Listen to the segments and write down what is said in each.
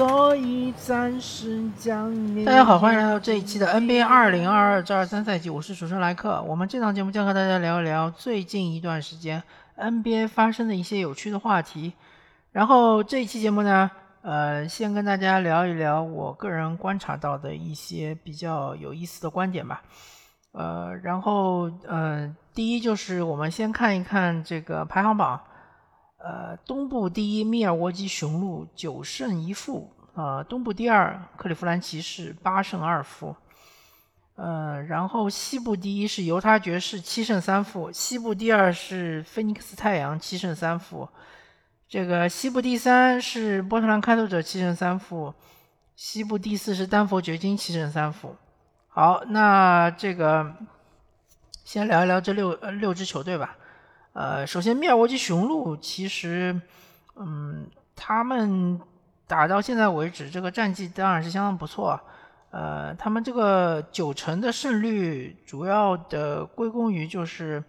所以暂时将你。大家好，欢迎来到这一期的 NBA 二零二二至二三赛季，我是主持人莱克。我们这档节目将和大家聊一聊最近一段时间 NBA 发生的一些有趣的话题。然后这一期节目呢，呃，先跟大家聊一聊我个人观察到的一些比较有意思的观点吧。呃，然后呃，第一就是我们先看一看这个排行榜。呃，东部第一密尔沃基雄鹿九胜一负，呃，东部第二克利夫兰骑士八胜二负，呃，然后西部第一是犹他爵士七胜三负，西部第二是菲尼克斯太阳七胜三负，这个西部第三是波特兰开拓者七胜三负，西部第四是丹佛掘金七胜三负。好，那这个先聊一聊这六呃六支球队吧。呃，首先，密尔沃基雄鹿其实，嗯，他们打到现在为止，这个战绩当然是相当不错。呃，他们这个九成的胜率，主要的归功于就是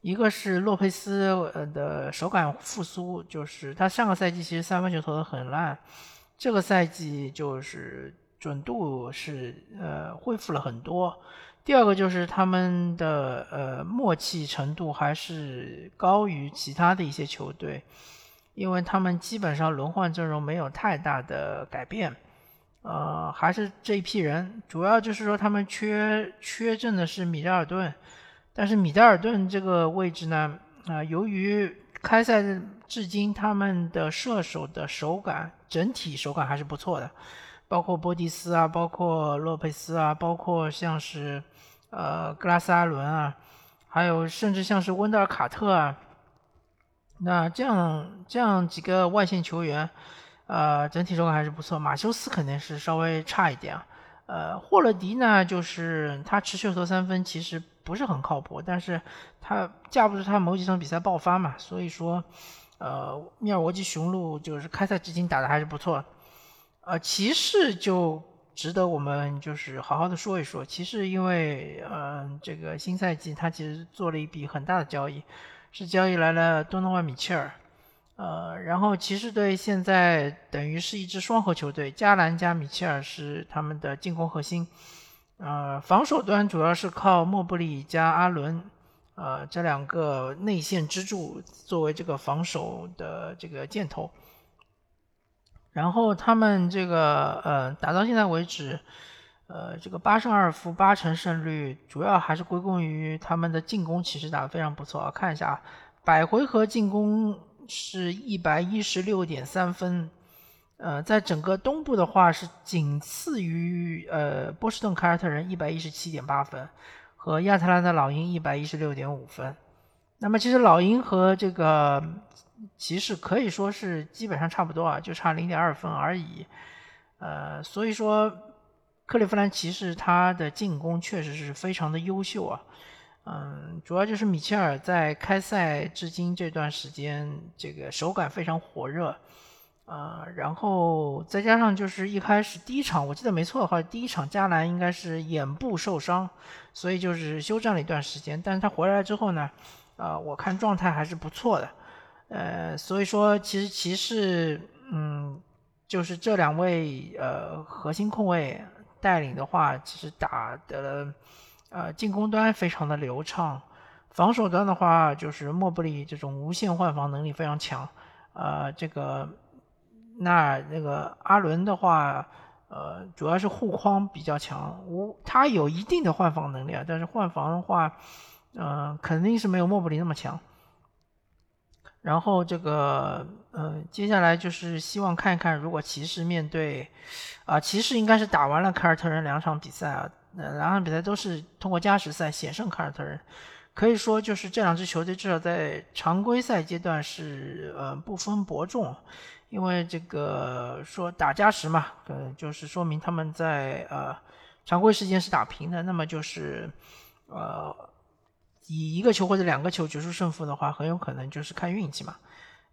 一个是洛佩斯呃的手感复苏，就是他上个赛季其实三分球投的很烂，这个赛季就是准度是呃恢复了很多。第二个就是他们的呃默契程度还是高于其他的一些球队，因为他们基本上轮换阵容没有太大的改变，呃，还是这一批人，主要就是说他们缺缺阵的是米德尔顿，但是米德尔顿这个位置呢，啊，由于开赛至今他们的射手的手感整体手感还是不错的，包括波蒂斯啊，包括洛佩斯啊，包括像是。呃，格拉斯阿伦啊，还有甚至像是温德尔卡特啊，那这样这样几个外线球员，呃，整体手感还是不错。马修斯肯定是稍微差一点啊。呃，霍勒迪呢，就是他持续投三分其实不是很靠谱，但是他架不住他某几场比赛爆发嘛，所以说，呃，密尔沃基雄鹿就是开赛至今打的还是不错。呃，骑士就。值得我们就是好好的说一说。其实因为，嗯，这个新赛季他其实做了一笔很大的交易，是交易来了多诺万·米切尔，呃，然后骑士队现在等于是一支双核球队，加兰加米切尔是他们的进攻核心，呃，防守端主要是靠莫布里加阿伦，呃，这两个内线支柱作为这个防守的这个箭头。然后他们这个呃打到现在为止，呃这个八胜二负八成胜率，主要还是归功于他们的进攻，其实打得非常不错啊。看一下，百回合进攻是一百一十六点三分，呃，在整个东部的话是仅次于呃波士顿凯尔特人一百一十七点八分，和亚特兰大老鹰一百一十六点五分。那么其实老鹰和这个。骑士可以说是基本上差不多啊，就差零点二分而已。呃，所以说克利夫兰骑士他的进攻确实是非常的优秀啊。嗯，主要就是米切尔在开赛至今这段时间，这个手感非常火热啊。然后再加上就是一开始第一场，我记得没错的话，第一场加兰应该是眼部受伤，所以就是休战了一段时间。但是他回来之后呢，啊，我看状态还是不错的。呃，所以说其实骑士，嗯，就是这两位呃核心控卫带领的话，其实打的呃进攻端非常的流畅，防守端的话就是莫布里这种无限换防能力非常强，呃，这个那那个阿伦的话，呃，主要是护框比较强，无他有一定的换防能力啊，但是换防的话，嗯，肯定是没有莫布里那么强。然后这个，呃，接下来就是希望看一看，如果骑士面对，啊，骑士应该是打完了凯尔特人两场比赛啊，呃，两场比赛都是通过加时赛险胜凯尔特人，可以说就是这两支球队至少在常规赛阶段是呃不分伯仲，因为这个说打加时嘛，呃，就是说明他们在呃常规时间是打平的，那么就是呃。以一个球或者两个球决出胜负的话，很有可能就是看运气嘛。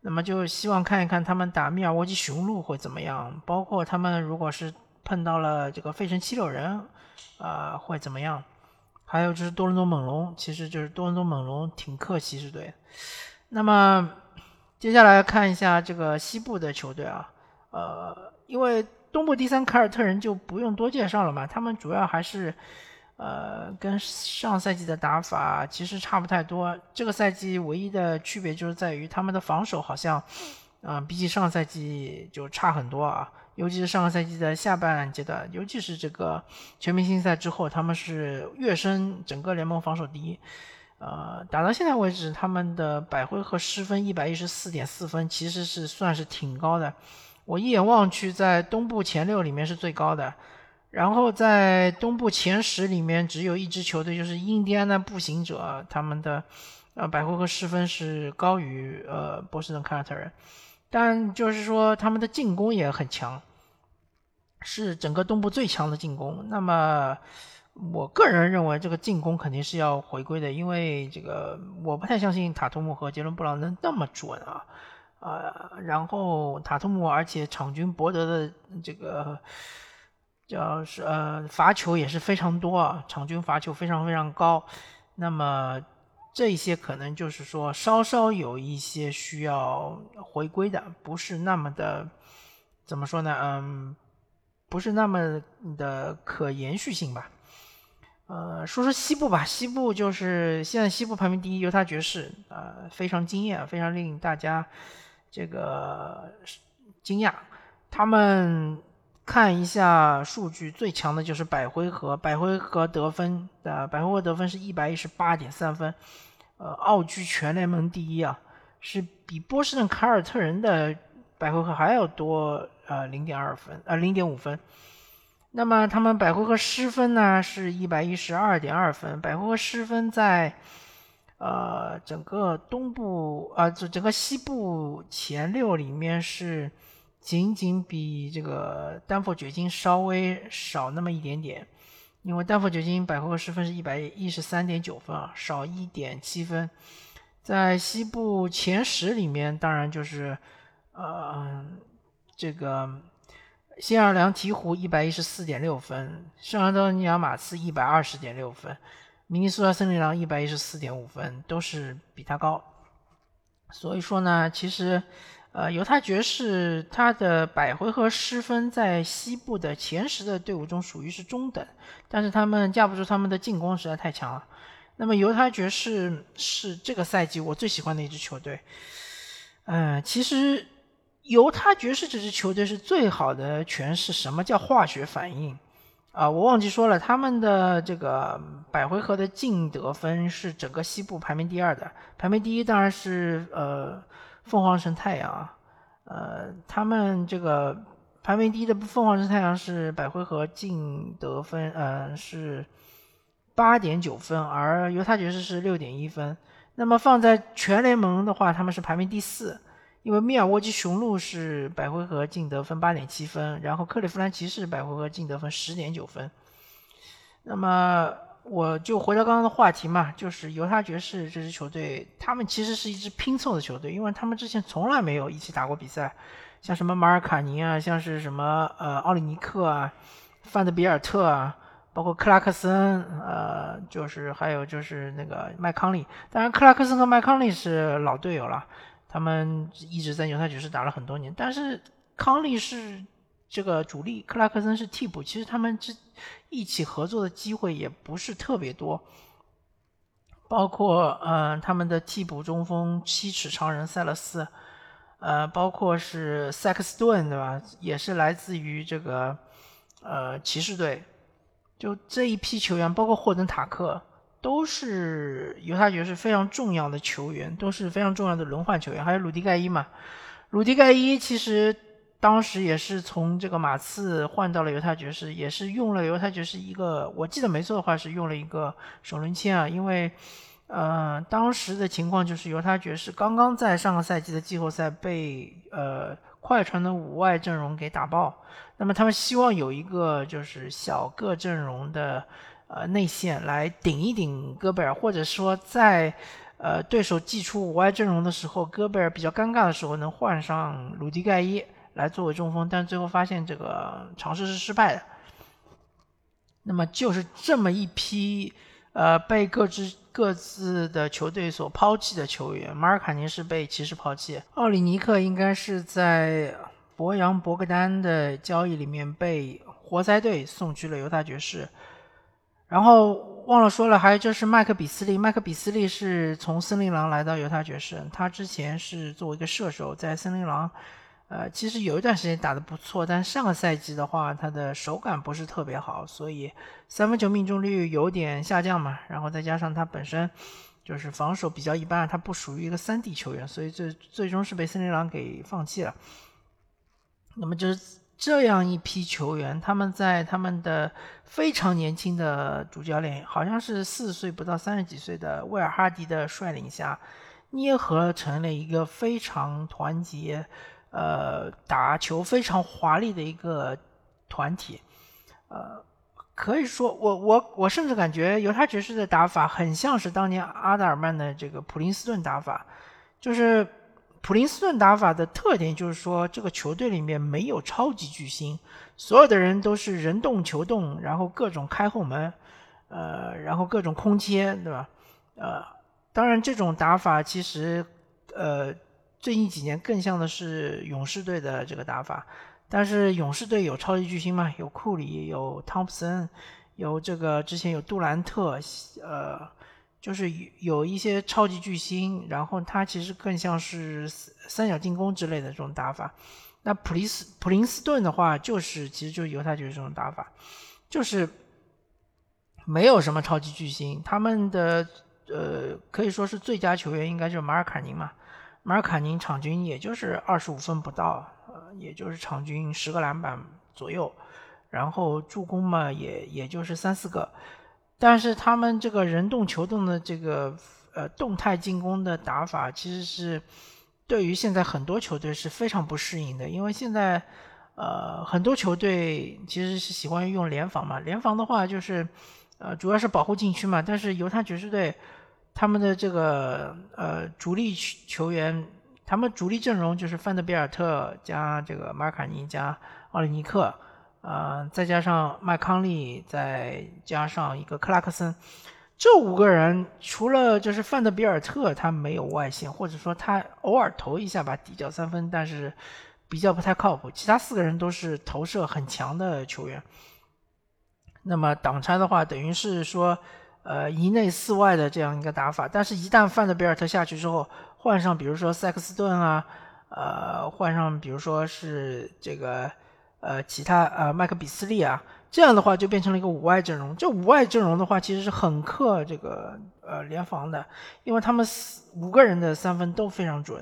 那么就希望看一看他们打密尔沃基雄鹿会怎么样，包括他们如果是碰到了这个费城七六人，啊会怎么样？还有就是多伦多猛龙，其实就是多伦多猛龙挺克骑士队。那么接下来看一下这个西部的球队啊，呃，因为东部第三凯尔特人就不用多介绍了嘛，他们主要还是。呃，跟上赛季的打法其实差不太多。这个赛季唯一的区别就是在于他们的防守好像，啊，比起上赛季就差很多啊。尤其是上个赛季的下半阶段，尤其是这个全明星赛之后，他们是跃升整个联盟防守第一。呃，打到现在为止，他们的百回合失分一百一十四点四分，其实是算是挺高的。我一眼望去，在东部前六里面是最高的。然后在东部前十里面，只有一支球队，就是印第安纳步行者，他们的呃百回合失分是高于呃波士顿凯尔特人，但就是说他们的进攻也很强，是整个东部最强的进攻。那么我个人认为这个进攻肯定是要回归的，因为这个我不太相信塔图姆和杰伦布朗能那么准啊，呃，然后塔图姆而且场均博得的这个。叫是呃罚球也是非常多啊，场均罚球非常非常高，那么这些可能就是说稍稍有一些需要回归的，不是那么的怎么说呢？嗯，不是那么的可延续性吧。呃，说说西部吧，西部就是现在西部排名第一犹他爵士，呃，非常惊艳，非常令大家这个惊讶，他们。看一下数据，最强的就是百回合，百回合得分的百回合得分是一百一十八点三分，呃，傲居全联盟第一啊，是比波士顿凯尔特人的百回合还要多呃零点二分呃零点五分。那么他们百回合失分呢是一百一十二点二分，百回合失分在呃整个东部啊，这整个西部前六里面是。仅仅比这个丹佛掘金稍微少那么一点点，因为丹佛掘金百回合失分是一百一十三点九分啊，少一点七分。在西部前十里面，当然就是呃这个新奥尔良鹈鹕一百一十四点六分，圣安东尼奥马刺一百二十点六分，明尼苏达森林狼一百一十四点五分，都是比他高。所以说呢，其实。呃，犹他爵士他的百回合失分在西部的前十的队伍中属于是中等，但是他们架不住他们的进攻实在太强了。那么犹他爵士是这个赛季我最喜欢的一支球队。嗯，其实犹他爵士这支球队是最好的诠释什么叫化学反应啊！我忘记说了，他们的这个百回合的净得分是整个西部排名第二的，排名第一当然是呃。凤凰城太阳啊，呃，他们这个排名第一的凤凰城太阳是百回合净得分，呃，是八点九分，而犹他爵士是六点一分。那么放在全联盟的话，他们是排名第四，因为密尔沃基雄鹿是百回合净得分八点七分，然后克利夫兰骑士百回合净得分十点九分。那么。我就回到刚刚的话题嘛，就是犹他爵士这支球队，他们其实是一支拼凑的球队，因为他们之前从来没有一起打过比赛，像什么马尔卡宁啊，像是什么呃奥里尼克啊，范德比尔特啊，包括克拉克森，呃，就是还有就是那个麦康利，当然克拉克森和麦康利是老队友了，他们一直在犹他爵士打了很多年，但是康利是。这个主力克拉克森是替补，其实他们之一起合作的机会也不是特别多，包括嗯他们的替补中锋七尺长人塞勒斯，呃，包括是塞克斯顿对吧？也是来自于这个呃骑士队，就这一批球员，包括霍登塔克，都是犹他爵士非常重要的球员，都是非常重要的轮换球员，还有鲁迪盖伊嘛，鲁迪盖伊其实。当时也是从这个马刺换到了犹他爵士，也是用了犹他爵士一个，我记得没错的话是用了一个首轮签啊，因为，呃，当时的情况就是犹他爵士刚刚在上个赛季的季后赛被呃快船的五外阵容给打爆，那么他们希望有一个就是小个阵容的呃内线来顶一顶戈贝尔，或者说在呃对手祭出五外阵容的时候，戈贝尔比较尴尬的时候能换上鲁迪盖伊。来作为中锋，但最后发现这个尝试是失败的。那么就是这么一批呃被各支各自的球队所抛弃的球员，马尔卡宁是被骑士抛弃，奥里尼克应该是在博扬博格丹的交易里面被活塞队送去了犹他爵士。然后忘了说了，还有就是麦克比斯利，麦克比斯利是从森林狼来到犹他爵士，他之前是作为一个射手在森林狼，呃，其实有一段时间打得不错，但上个赛季的话，他的手感不是特别好，所以三分球命中率有点下降嘛。然后再加上他本身就是防守比较一般，他不属于一个三 D 球员，所以最最终是被森林狼给放弃了。那么就是。这样一批球员，他们在他们的非常年轻的主教练，好像是四岁不到三十几岁的威尔哈迪的率领下，捏合成了一个非常团结、呃，打球非常华丽的一个团体。呃，可以说，我我我甚至感觉犹他爵士的打法很像是当年阿德尔曼的这个普林斯顿打法，就是。普林斯顿打法的特点就是说，这个球队里面没有超级巨星，所有的人都是人动球动，然后各种开后门，呃，然后各种空切，对吧？呃，当然这种打法其实，呃，最近几年更像的是勇士队的这个打法，但是勇士队有超级巨星嘛？有库里，有汤普森，有这个之前有杜兰特，呃。就是有一些超级巨星，然后他其实更像是三角进攻之类的这种打法。那普利斯普林斯顿的话，就是其实就是犹太爵士这种打法，就是没有什么超级巨星。他们的呃可以说是最佳球员应该就是马尔卡宁嘛，马尔卡宁场均也就是二十五分不到，呃也就是场均十个篮板左右，然后助攻嘛也也就是三四个。但是他们这个人动球动的这个呃动态进攻的打法，其实是对于现在很多球队是非常不适应的，因为现在呃很多球队其实是喜欢用联防嘛，联防的话就是呃主要是保护禁区嘛，但是犹他爵士队他们的这个呃主力球员，他们主力阵容就是范德比尔特加这个马卡尼加奥里尼克。呃，再加上麦康利，再加上一个克拉克森，这五个人除了就是范德比尔特他没有外线，或者说他偶尔投一下吧底角三分，但是比较不太靠谱。其他四个人都是投射很强的球员。那么挡拆的话，等于是说呃一内四外的这样一个打法。但是，一旦范德比尔特下去之后，换上比如说塞克斯顿啊，呃，换上比如说是这个。呃，其他呃，麦克比斯利啊，这样的话就变成了一个五外阵容。这五外阵容的话，其实是很克这个呃联防的，因为他们四五个人的三分都非常准。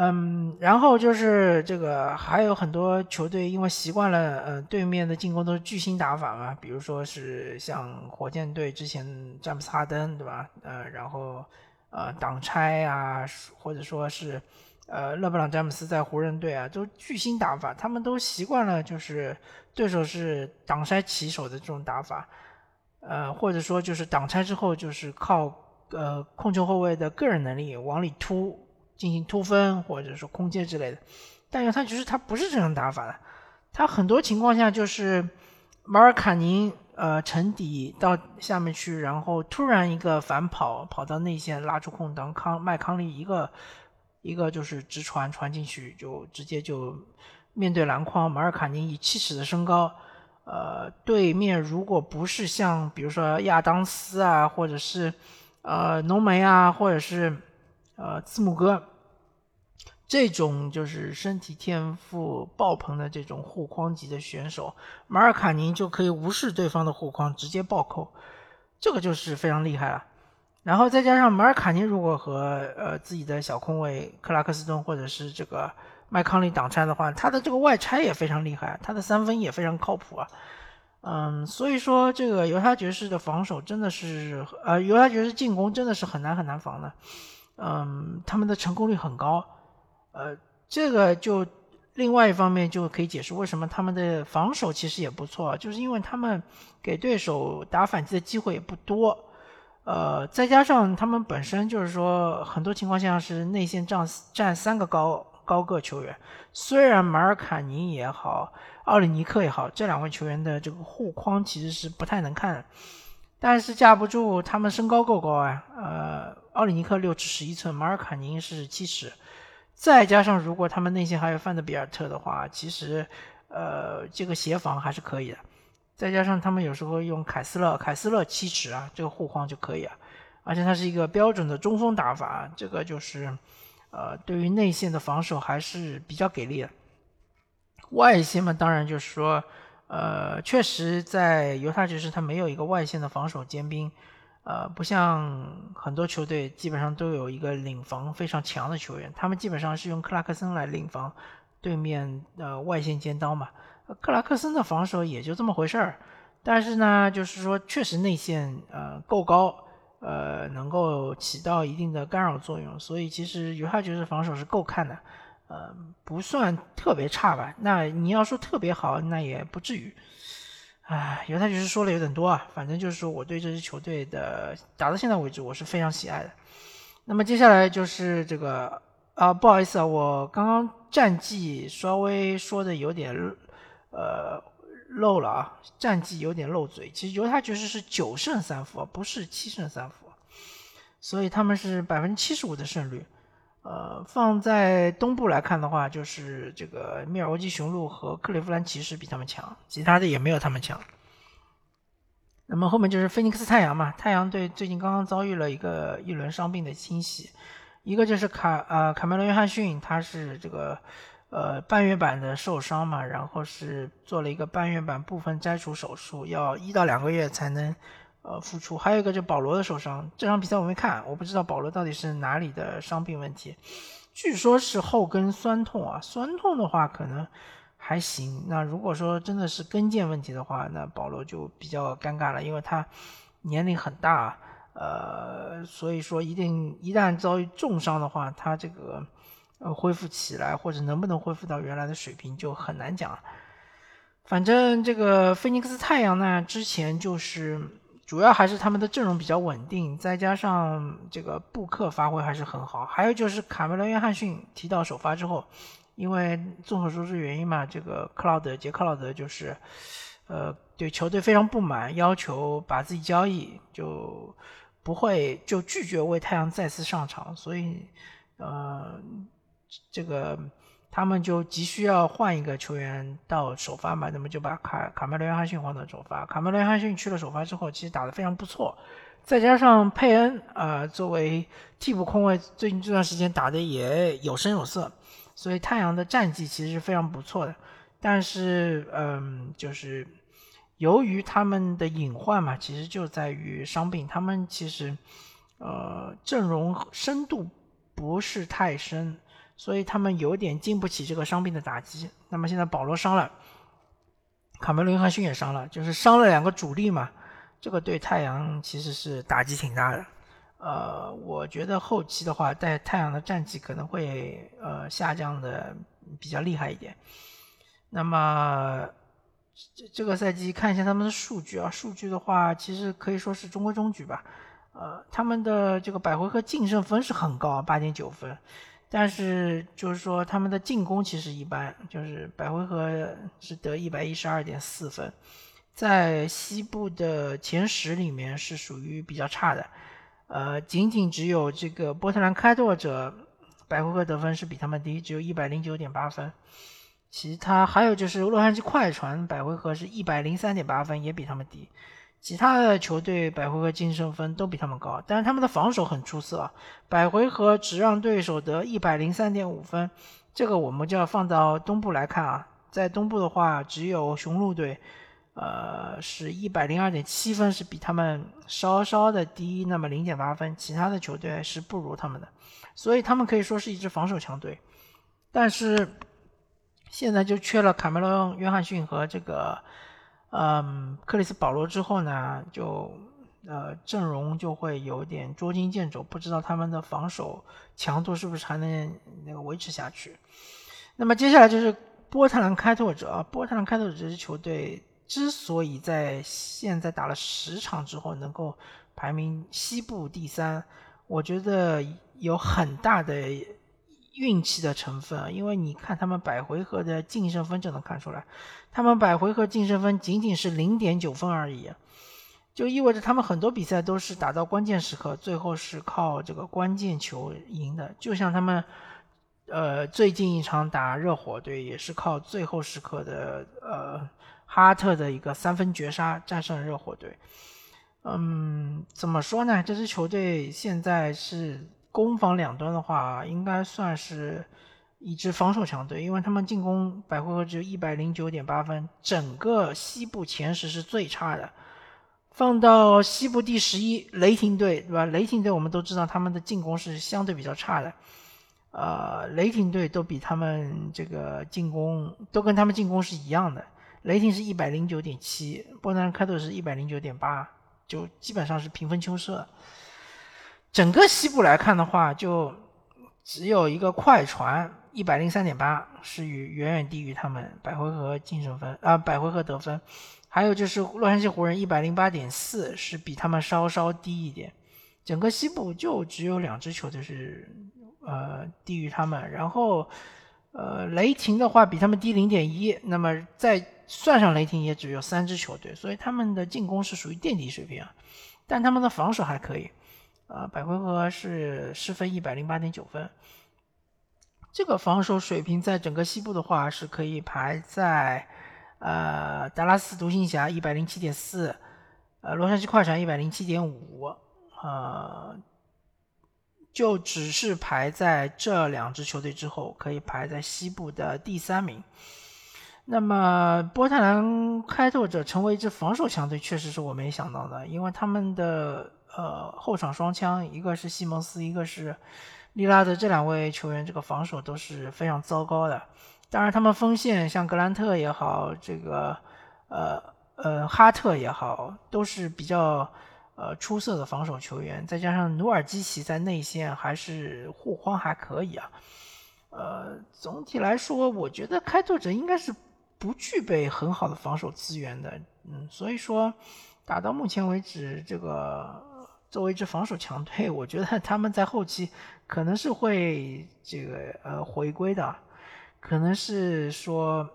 嗯，然后就是这个还有很多球队因为习惯了呃对面的进攻都是巨星打法嘛，比如说是像火箭队之前詹姆斯哈登对吧？呃，然后呃挡拆啊，或者说是。呃，勒布朗詹姆斯在湖人队啊，都巨星打法，他们都习惯了，就是对手是挡拆起手的这种打法，呃，或者说就是挡拆之后就是靠呃控球后卫的个人能力往里突进行突分或者说空接之类的。但是他其实他不是这种打法的，他很多情况下就是马尔卡宁呃沉底到下面去，然后突然一个反跑跑到内线拉出空档，康麦康利一个。一个就是直传传进去，就直接就面对篮筐。马尔卡宁以七尺的身高，呃，对面如果不是像比如说亚当斯啊，或者是呃浓眉啊，或者是呃字母哥这种就是身体天赋爆棚的这种护框级的选手，马尔卡宁就可以无视对方的护框，直接暴扣，这个就是非常厉害了。然后再加上马尔卡宁如果和呃自己的小空位克拉克斯顿或者是这个麦康利挡拆的话，他的这个外拆也非常厉害，他的三分也非常靠谱啊。嗯，所以说这个犹他爵士的防守真的是呃犹他爵士进攻真的是很难很难防的。嗯，他们的成功率很高。呃，这个就另外一方面就可以解释为什么他们的防守其实也不错，就是因为他们给对手打反击的机会也不多。呃，再加上他们本身就是说，很多情况下是内线占占三个高高个球员。虽然马尔卡尼也好，奥里尼克也好，这两位球员的这个护框其实是不太能看，但是架不住他们身高够高啊。呃，奥里尼克六尺十一寸，马尔卡宁是七尺，再加上如果他们内线还有范德比尔特的话，其实呃这个协防还是可以的。再加上他们有时候用凯斯勒，凯斯勒七尺啊，这个护框就可以啊。而且它是一个标准的中锋打法，这个就是呃对于内线的防守还是比较给力的。外线嘛，当然就是说，呃，确实在犹他爵士他没有一个外线的防守尖兵，呃，不像很多球队基本上都有一个领防非常强的球员，他们基本上是用克拉克森来领防对面呃外线尖刀嘛。克拉克森的防守也就这么回事儿，但是呢，就是说确实内线呃够高，呃能够起到一定的干扰作用，所以其实犹他爵士防守是够看的，呃不算特别差吧。那你要说特别好，那也不至于。唉，犹他爵士说了有点多啊，反正就是说我对这支球队的打到现在为止我是非常喜爱的。那么接下来就是这个啊，不好意思啊，我刚刚战绩稍微说的有点。呃，漏了啊，战绩有点漏嘴。其实犹他爵士是九胜三负，不是七胜三负，所以他们是百分之七十五的胜率。呃，放在东部来看的话，就是这个密尔沃基雄鹿和克利夫兰骑士比他们强，其他的也没有他们强。那么后面就是菲尼克斯太阳嘛，太阳队最近刚刚遭遇了一个一轮伤病的侵袭，一个就是卡呃卡梅伦约翰逊，他是这个。呃，半月板的受伤嘛，然后是做了一个半月板部分摘除手术，要一到两个月才能呃复出。还有一个就保罗的受伤，这场比赛我没看，我不知道保罗到底是哪里的伤病问题。据说是后跟酸痛啊，酸痛的话可能还行。那如果说真的是跟腱问题的话，那保罗就比较尴尬了，因为他年龄很大，呃，所以说一定一旦遭遇重伤的话，他这个。呃，恢复起来或者能不能恢复到原来的水平就很难讲。反正这个菲尼克斯太阳呢，之前就是主要还是他们的阵容比较稳定，再加上这个布克发挥还是很好。还有就是卡梅伦约翰逊提到首发之后，因为众所周知原因嘛，这个克劳德杰克劳德就是呃对球队非常不满，要求把自己交易，就不会就拒绝为太阳再次上场，所以呃。这个他们就急需要换一个球员到首发嘛，那么就把卡卡梅伦约翰逊换到首发。卡梅伦约翰逊去了首发之后，其实打得非常不错，再加上佩恩啊作为替补控卫，最近这段时间打的也有声有色，所以太阳的战绩其实是非常不错的。但是，嗯，就是由于他们的隐患嘛，其实就在于伤病，他们其实呃阵容深度不是太深。所以他们有点经不起这个伤病的打击。那么现在保罗伤了，卡梅伦约翰逊也伤了，就是伤了两个主力嘛。这个对太阳其实是打击挺大的。呃，我觉得后期的话，在太阳的战绩可能会呃下降的比较厉害一点。那么这这个赛季看一下他们的数据啊，数据的话其实可以说是中规中矩吧。呃，他们的这个百回合净胜分是很高，八点九分。但是就是说，他们的进攻其实一般，就是百回合是得一百一十二点四分，在西部的前十里面是属于比较差的，呃，仅仅只有这个波特兰开拓者百回合得分是比他们低，只有一百零九点八分，其他还有就是洛杉矶快船百回合是一百零三点八分，也比他们低。其他的球队百回合净胜分都比他们高，但是他们的防守很出色，百回合只让对手得一百零三点五分。这个我们就要放到东部来看啊，在东部的话，只有雄鹿队，呃，是一百零二点七分，是比他们稍稍的低那么零点八分，其他的球队是不如他们的，所以他们可以说是一支防守强队。但是现在就缺了卡梅隆·约翰逊和这个。嗯，克里斯保罗之后呢，就呃阵容就会有点捉襟见肘，不知道他们的防守强度是不是还能那个维持下去。那么接下来就是波特兰开拓者啊，波特兰开拓者这支球队之所以在现在打了十场之后能够排名西部第三，我觉得有很大的。运气的成分，因为你看他们百回合的净胜分就能看出来，他们百回合净胜分仅仅是零点九分而已，就意味着他们很多比赛都是打到关键时刻，最后是靠这个关键球赢的。就像他们呃，最近一场打热火队也是靠最后时刻的呃哈特的一个三分绝杀战胜热火队。嗯，怎么说呢？这支球队现在是攻防两端的话，应该算是一支防守强队，因为他们进攻百回合只有一百零九点八分，整个西部前十是最差的。放到西部第十一，雷霆队，对吧？雷霆队我们都知道他们的进攻是相对比较差的，呃，雷霆队都比他们这个进攻都跟他们进攻是一样的。雷霆是一百零九点七，波特兰开拓是一百零九点八。就基本上是平分秋色。整个西部来看的话，就只有一个快船一百零三点八是与远远低于他们百回合净胜分啊，百回合得分。还有就是洛杉矶湖人一百零八点四是比他们稍稍低一点。整个西部就只有两支球队是呃低于他们，然后呃雷霆的话比他们低零点一，那么在。算上雷霆也只有三支球队，所以他们的进攻是属于垫底水平啊，但他们的防守还可以，啊，百回合是失分一百零八点九分，这个防守水平在整个西部的话是可以排在，呃，达拉斯独行侠一百零七点四，呃，洛杉矶快船一百零七点五，呃，就只是排在这两支球队之后，可以排在西部的第三名。那么波特兰开拓者成为一支防守强队，确实是我没想到的，因为他们的呃后场双枪，一个是西蒙斯，一个是利拉德，这两位球员这个防守都是非常糟糕的。当然，他们锋线像格兰特也好，这个呃呃哈特也好，都是比较呃出色的防守球员。再加上努尔基奇在内线还是护框还可以啊。呃，总体来说，我觉得开拓者应该是。不具备很好的防守资源的，嗯，所以说打到目前为止，这个作为一支防守强队，我觉得他们在后期可能是会这个呃回归的，可能是说，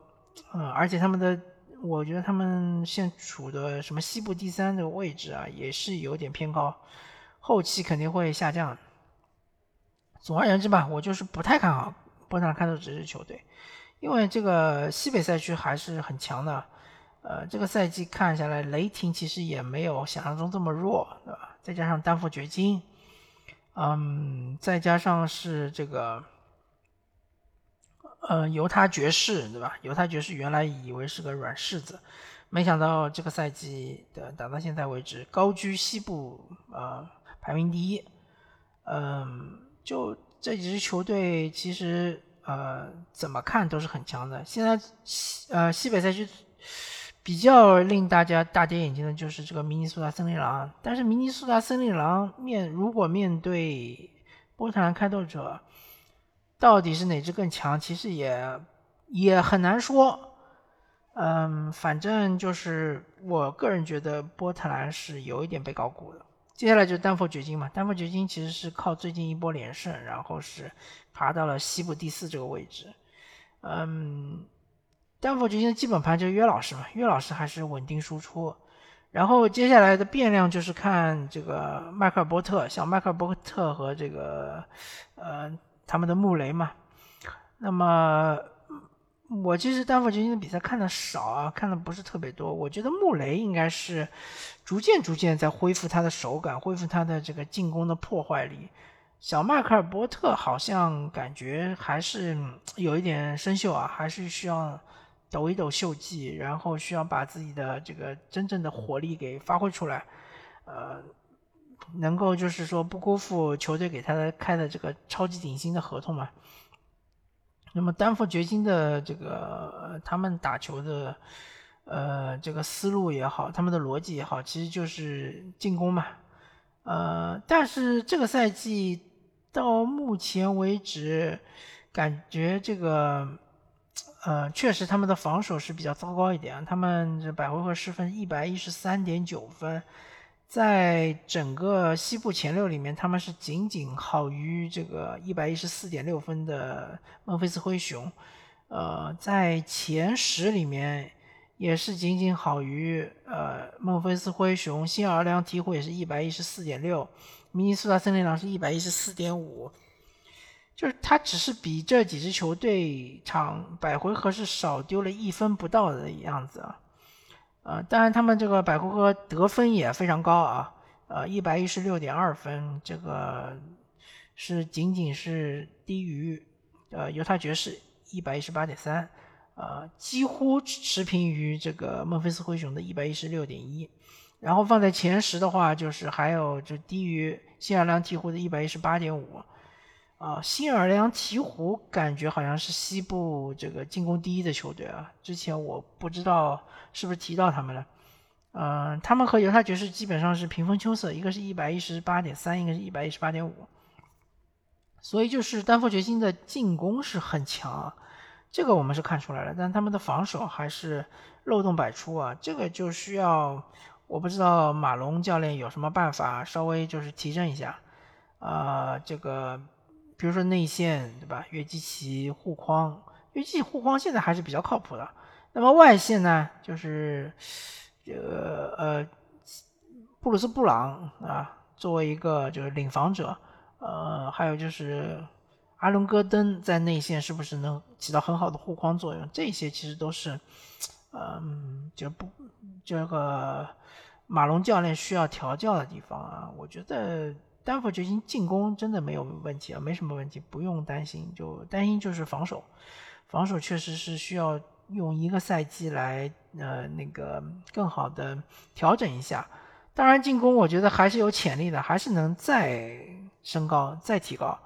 嗯，而且他们的，我觉得他们现处的什么西部第三的位置啊，也是有点偏高，后期肯定会下降。总而言之吧，我就是不太看好波特兰开拓者这支球队。因为这个西北赛区还是很强的，呃，这个赛季看下来，雷霆其实也没有想象中这么弱，对吧？再加上丹佛掘金，嗯，再加上是这个，呃，犹他爵士，对吧？犹他爵士原来以为是个软柿子，没想到这个赛季的打到现在为止，高居西部，呃，排名第一。嗯，就这几支球队其实。呃，怎么看都是很强的。现在西呃西北赛区比较令大家大跌眼镜的就是这个明尼苏达森林狼。但是明尼苏达森林狼面如果面对波特兰开拓者，到底是哪支更强？其实也也很难说。嗯，反正就是我个人觉得波特兰是有一点被高估的。接下来就是丹佛掘金嘛，丹佛掘金其实是靠最近一波连胜，然后是爬到了西部第四这个位置。嗯，丹佛掘金的基本盘就是约老师嘛，约老师还是稳定输出。然后接下来的变量就是看这个迈克尔波特，像迈克尔波特和这个呃他们的穆雷嘛。那么我其实丹佛掘金的比赛看的少啊，看的不是特别多。我觉得穆雷应该是。逐渐逐渐在恢复他的手感，恢复他的这个进攻的破坏力。小迈克尔波特好像感觉还是有一点生锈啊，还是需要抖一抖锈迹，然后需要把自己的这个真正的火力给发挥出来，呃，能够就是说不辜负球队给他的开的这个超级顶薪的合同嘛。那么丹佛掘金的这个他们打球的。呃，这个思路也好，他们的逻辑也好，其实就是进攻嘛。呃，但是这个赛季到目前为止，感觉这个呃，确实他们的防守是比较糟糕一点。他们这百回合失分一百一十三点九分，在整个西部前六里面，他们是仅仅好于这个一百一十四点六分的孟菲斯灰熊。呃，在前十里面。也是仅仅好于呃孟菲斯灰熊，新奥尔良鹈鹕也是一百一十四点六，明尼苏达森林狼是一百一十四点五，就是他只是比这几支球队场百回合是少丢了一分不到的样子啊。呃，当然他们这个百回合得分也非常高啊，呃，一百一十六点二分，这个是仅仅是低于呃犹他爵士一百一十八点三，呃，几乎持平于这个孟菲斯灰熊的一百一十六点一。然后放在前十的话，就是还有就低于新奥尔良鹈鹕的一百一十八点五。啊，新奥尔良鹈鹕感觉好像是西部这个进攻第一的球队啊。之前我不知道是不是提到他们了。嗯，他们和犹他爵士基本上是平分秋色，一个是一百一十八点三，一个是一百一十八点五。所以就是丹佛掘金的进攻是很强，这个我们是看出来了，但他们的防守还是漏洞百出啊。这个就需要我不知道马龙教练有什么办法稍微就是提升一下啊，这个。比如说内线对吧？约基奇护框，约基奇护框现在还是比较靠谱的。那么外线呢，就是这个呃布鲁斯布朗啊，作为一个就是领防者，呃，还有就是阿伦戈登在内线是不是能起到很好的护框作用？这些其实都是，嗯，就不这个马龙教练需要调教的地方啊。我觉得。丹佛掘金进攻真的没有问题啊，没什么问题，不用担心。就担心就是防守，防守确实是需要用一个赛季来呃那个更好的调整一下。当然进攻我觉得还是有潜力的，还是能再升高、再提高。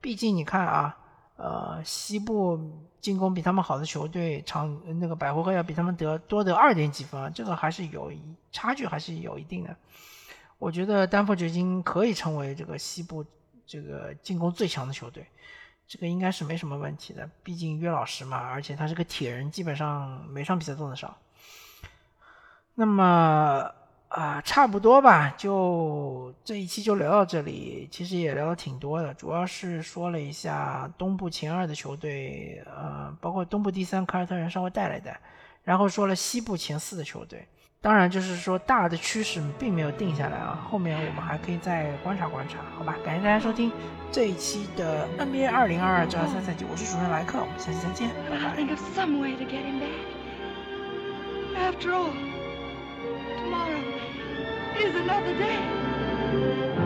毕竟你看啊，呃，西部进攻比他们好的球队，长那个百回合要比他们得多得二点几分，这个还是有差距，还是有一定的。我觉得丹佛掘金可以成为这个西部这个进攻最强的球队，这个应该是没什么问题的。毕竟约老师嘛，而且他是个铁人，基本上每场比赛都能上。那么啊，差不多吧，就这一期就聊到这里。其实也聊了挺多的，主要是说了一下东部前二的球队，呃，包括东部第三凯尔特人稍微带了一带，然后说了西部前四的球队。当然，就是说大的趋势并没有定下来啊，后面我们还可以再观察观察，好吧？感谢大家收听这一期的 NBA 二零二二至二三赛季，我是主持人莱克，我们下期再见，拜拜。